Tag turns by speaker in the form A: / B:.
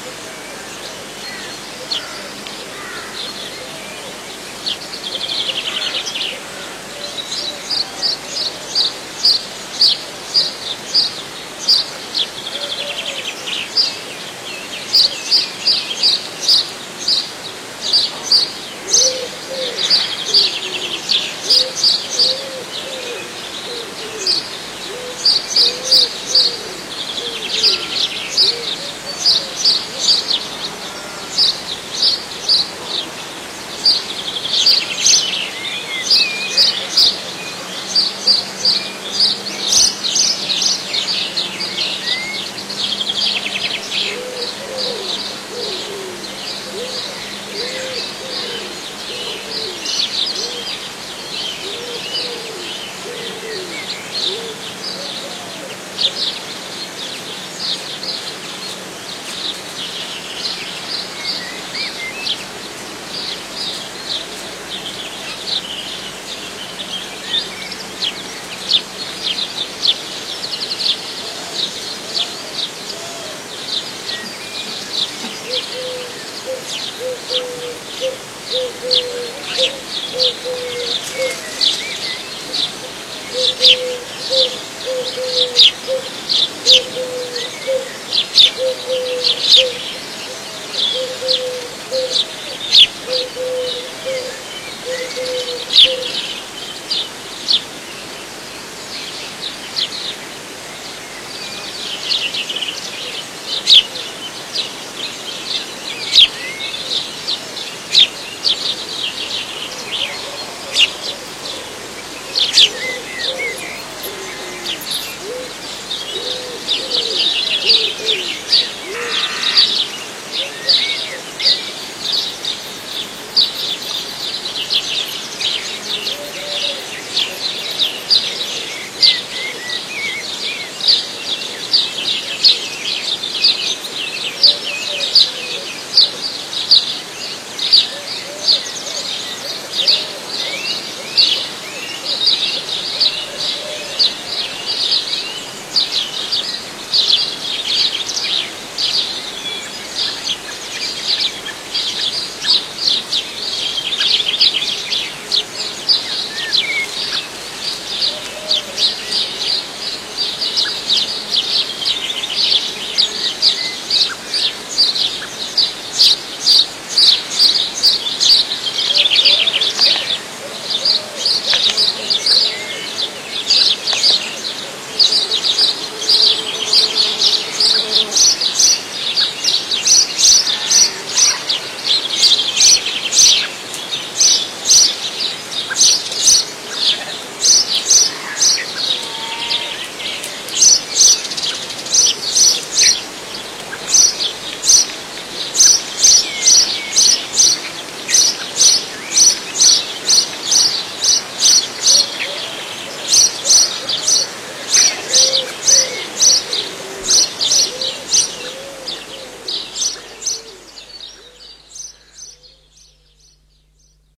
A: Thanks. Música